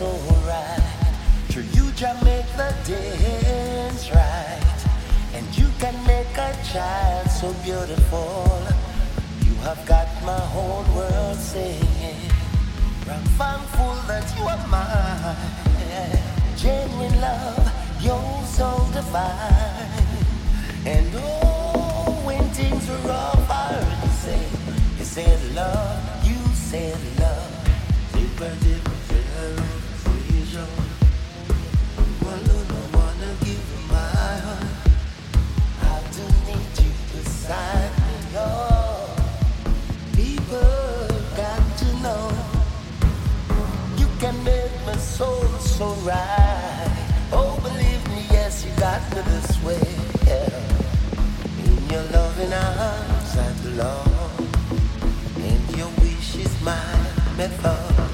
brothers so right. You can make the dance right. And you can make a child so beautiful. You have got my whole world singing. I'm thankful that you are mine. Genuine love, you're so divine. And oh, when things are rough, I heard you say, you said love, you said love. Zipper, zipper, arms, I belong. And your wish is my method.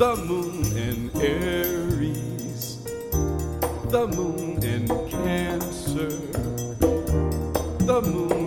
the moon in Aries, the moon in Cancer, the moon.